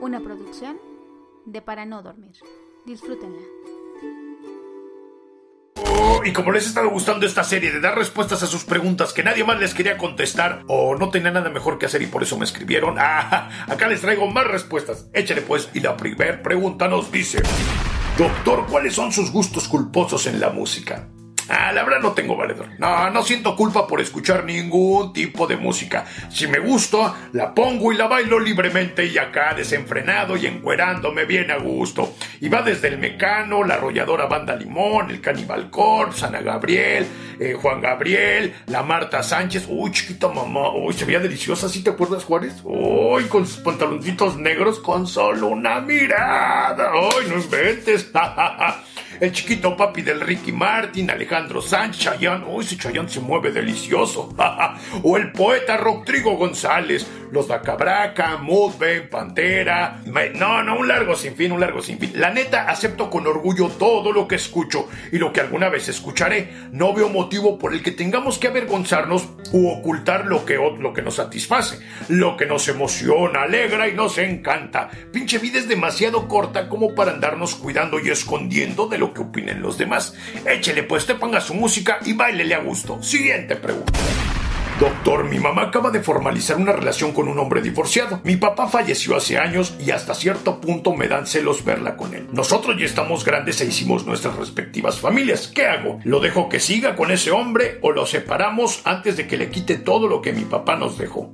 Una producción de Para No Dormir. Disfrútenla. Oh, y como les ha estado gustando esta serie de dar respuestas a sus preguntas que nadie más les quería contestar o no tenía nada mejor que hacer y por eso me escribieron, ah, acá les traigo más respuestas. Échale pues. Y la primera pregunta nos dice, Doctor, ¿cuáles son sus gustos culposos en la música? Ah, la verdad no tengo valedor. No, no siento culpa por escuchar ningún tipo de música. Si me gusta, la pongo y la bailo libremente y acá desenfrenado y encuerándome bien a gusto. Y va desde el Mecano, la arrolladora Banda Limón, el Caníbal Corpse, Ana Gabriel, eh, Juan Gabriel, la Marta Sánchez. Uy, chiquita mamá, uy, se veía deliciosa, ¿sí te acuerdas, Juárez? Uy, con sus pantaloncitos negros con solo una mirada. Uy, no inventes. el chiquito papi del Ricky Martin, Alejandro Sánchez, Chayanne, uy, ese Chayanne se mueve delicioso, o el poeta Rodrigo González, los Dacabraca, Mudben, Pantera, no, no, un largo sin fin, un largo sin fin. La neta, acepto con orgullo todo lo que escucho y lo que alguna vez escucharé. No veo motivo por el que tengamos que avergonzarnos u ocultar lo que, lo que nos satisface, lo que nos emociona, alegra y nos encanta. Pinche vida es demasiado corta como para andarnos cuidando y escondiendo de lo que opinen los demás. Échele pues, te ponga su música y bailele a gusto. Siguiente pregunta. Doctor, mi mamá acaba de formalizar una relación con un hombre divorciado. Mi papá falleció hace años y hasta cierto punto me dan celos verla con él. Nosotros ya estamos grandes e hicimos nuestras respectivas familias. ¿Qué hago? ¿Lo dejo que siga con ese hombre o lo separamos antes de que le quite todo lo que mi papá nos dejó?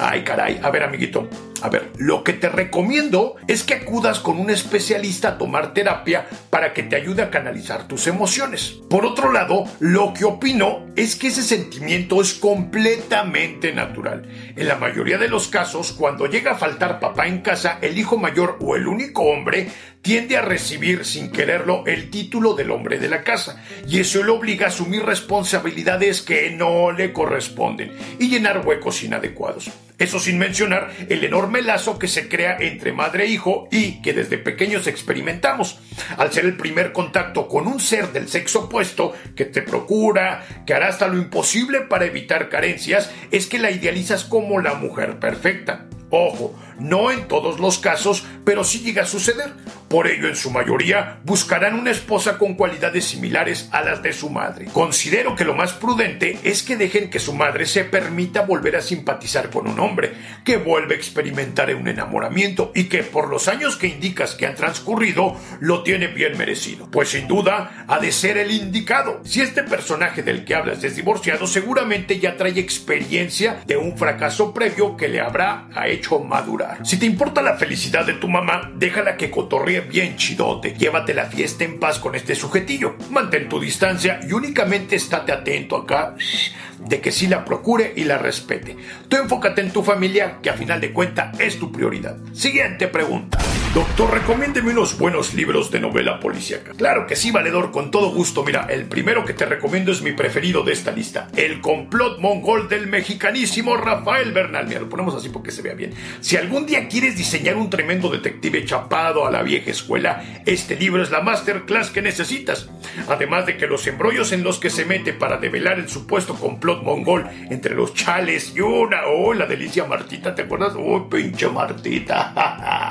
Ay, caray. A ver, amiguito. A ver, lo que te recomiendo es que acudas con un especialista a tomar terapia para que te ayude a canalizar tus emociones. Por otro lado, lo que opino es que ese sentimiento es completamente natural. En la mayoría de los casos, cuando llega a faltar papá en casa, el hijo mayor o el único hombre tiende a recibir sin quererlo el título del hombre de la casa y eso le obliga a asumir responsabilidades que no le corresponden y llenar huecos inadecuados. Eso sin mencionar el enorme lazo que se crea entre madre e hijo y que desde pequeños experimentamos. Al ser el primer contacto con un ser del sexo opuesto que te procura, que hará hasta lo imposible para evitar carencias, es que la idealizas como la mujer perfecta. Ojo, no en todos los casos, pero sí llega a suceder. Por ello, en su mayoría, buscarán una esposa con cualidades similares a las de su madre. Considero que lo más prudente es que dejen que su madre se permita volver a simpatizar con un hombre, que vuelve a experimentar un enamoramiento y que por los años que indicas que han transcurrido, lo tiene bien merecido. Pues sin duda, ha de ser el indicado. Si este personaje del que hablas es divorciado, seguramente ya trae experiencia de un fracaso previo que le habrá hecho madurar. Si te importa la felicidad de tu mamá, déjala que cotorree bien chidote. Llévate la fiesta en paz con este sujetillo. Mantén tu distancia y únicamente estate atento acá de que sí la procure y la respete. Tú enfócate en tu familia, que a final de cuentas es tu prioridad. Siguiente pregunta. Doctor, recomiéndeme unos buenos libros de novela policíaca. Claro que sí, valedor, con todo gusto. Mira, el primero que te recomiendo es mi preferido de esta lista. El complot mongol del mexicanísimo Rafael Bernal. Mira, lo ponemos así porque se vea bien. Si algún día quieres diseñar un tremendo detective chapado a la vieja escuela, este libro es la masterclass que necesitas. Además de que los embrollos en los que se mete para develar el supuesto complot mongol entre los chales y una, oh, la delicia Martita, ¿te acuerdas? Oh, pinche Martita.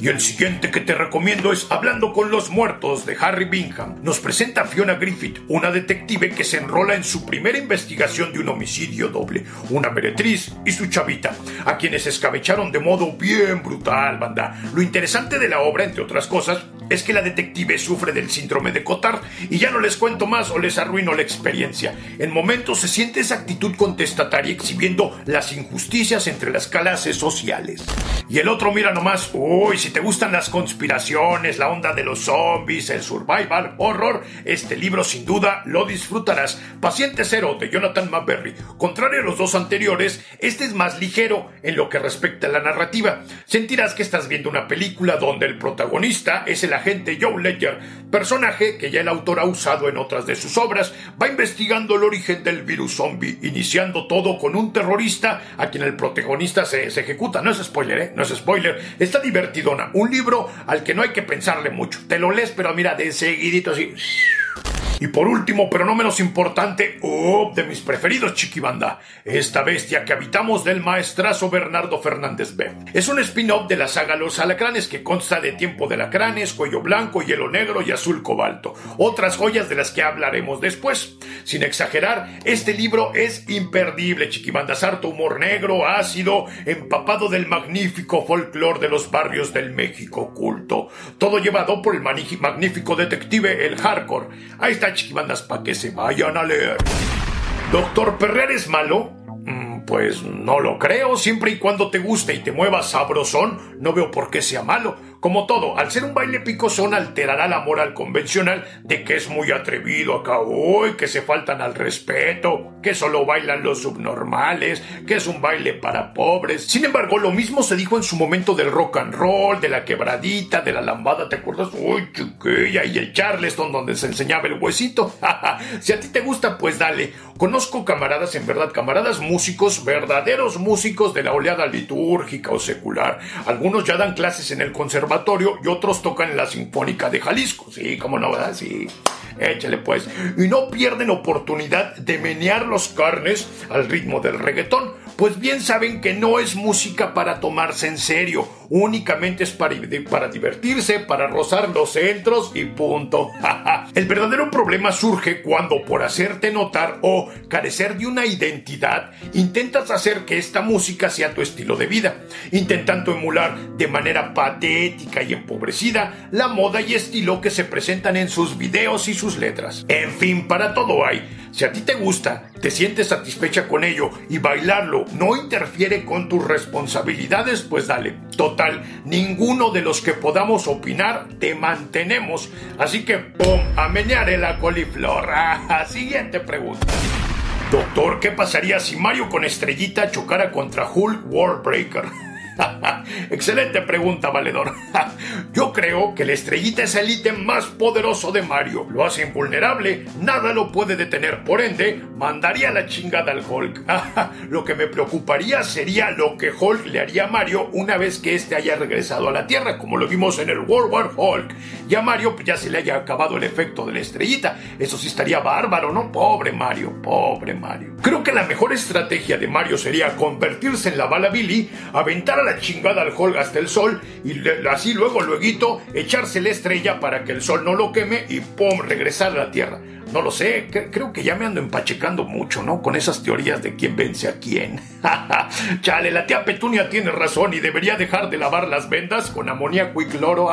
y el siguiente que te recomiendo es Hablando con los muertos de Harry Bingham. Nos presenta Fiona Griffith, una detective que se enrola en su primera investigación de un homicidio doble, una meretriz y su chavita, a quienes escabecharon de modo bien brutal, banda. Lo interesante de la obra, entre otras cosas, es que la detective sufre del síndrome de Cotard y ya no les cuento más o les arruino la experiencia. En momentos se siente esa actitud contestataria exhibiendo las injusticias entre las clases sociales. Y el otro mira nomás, uy, si te gustan las conspiraciones, la onda de los zombies, el survival, horror, este libro sin duda lo disfrutarás. Paciente Cero de Jonathan McBerry. Contrario a los dos anteriores, este es más ligero en lo que respecta a la narrativa. Sentirás que estás viendo una película donde el protagonista es el agente Joe Ledger, personaje que ya el autor ha usado en otras de sus obras, va investigando el origen del virus zombie, iniciando todo con un terrorista a quien el protagonista se, ejecuta. No es spoiler, ¿eh? No es spoiler. Está divertidona. Un libro al que no hay que pensarle mucho. Te lo lees, pero mira, de seguidito así Y por último, pero no menos importante, oh, de mis preferidos, Chiquibanda, esta bestia que habitamos del maestrazo Bernardo Fernández Beff. Es un spin-off de la saga Los Alacranes que consta de Tiempo de Alacranes, Cuello Blanco, Hielo Negro y Azul Cobalto. Otras joyas de las que hablaremos después. Sin exagerar, este libro es imperdible, Chiquibanda. Sarto humor negro, ácido, empapado del magnífico folclore de los barrios del México culto. Todo llevado por el magnífico detective El Hardcore. Ahí está, Chiquibandas, para que se vayan a leer. ¿Doctor Perrer es malo? Mm, pues no lo creo, siempre y cuando te guste y te muevas sabrosón, no veo por qué sea malo. Como todo, al ser un baile picosón alterará la moral convencional de que es muy atrevido acá hoy, que se faltan al respeto, que solo bailan los subnormales, que es un baile para pobres. Sin embargo, lo mismo se dijo en su momento del rock and roll, de la quebradita, de la lambada, ¿te acuerdas? Uy, chiquilla, y el Charleston donde se enseñaba el huesito. si a ti te gusta, pues dale. Conozco camaradas, en verdad, camaradas músicos, verdaderos músicos de la oleada litúrgica o secular. Algunos ya dan clases en el conservatorio y otros tocan en la Sinfónica de Jalisco. Sí, como no, ¿verdad? Sí. Échale pues. Y no pierden oportunidad de menear los carnes al ritmo del reggaetón, pues bien saben que no es música para tomarse en serio, únicamente es para, para divertirse, para rozar los centros y punto. El verdadero problema surge cuando por hacerte notar o carecer de una identidad, intentas hacer que esta música sea tu estilo de vida, intentando emular de manera patética y empobrecida la moda y estilo que se presentan en sus videos y sus letras. En fin, para todo hay. Si a ti te gusta, te sientes satisfecha con ello y bailarlo no interfiere con tus responsabilidades, pues dale. Total, ninguno de los que podamos opinar te mantenemos. Así que, ¡pum! A menear la coliflor. Siguiente pregunta. Doctor, ¿qué pasaría si Mario con estrellita chocara contra Hulk Warbreaker? Excelente pregunta, valedor. Yo creo que la estrellita es el ítem más poderoso de Mario. Lo hace invulnerable, nada lo puede detener. Por ende, mandaría la chingada al Hulk. lo que me preocuparía sería lo que Hulk le haría a Mario una vez que éste haya regresado a la Tierra, como lo vimos en el World War Hulk. Y a Mario pues, ya se le haya acabado el efecto de la estrellita. Eso sí estaría bárbaro, ¿no? Pobre Mario, pobre Mario. Creo que la mejor estrategia de Mario sería convertirse en la bala Billy, aventar a la chingada al Hulk hasta el sol y así luego, luego, echarse la estrella para que el sol no lo queme y ¡pum! regresar a la Tierra. No lo sé, creo que ya me ando empachecando mucho, ¿no? Con esas teorías de quién vence a quién. Chale, la tía Petunia tiene razón y debería dejar de lavar las vendas con amoníaco y cloro.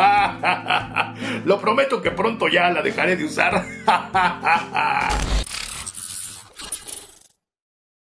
lo prometo que pronto ya la dejaré de usar.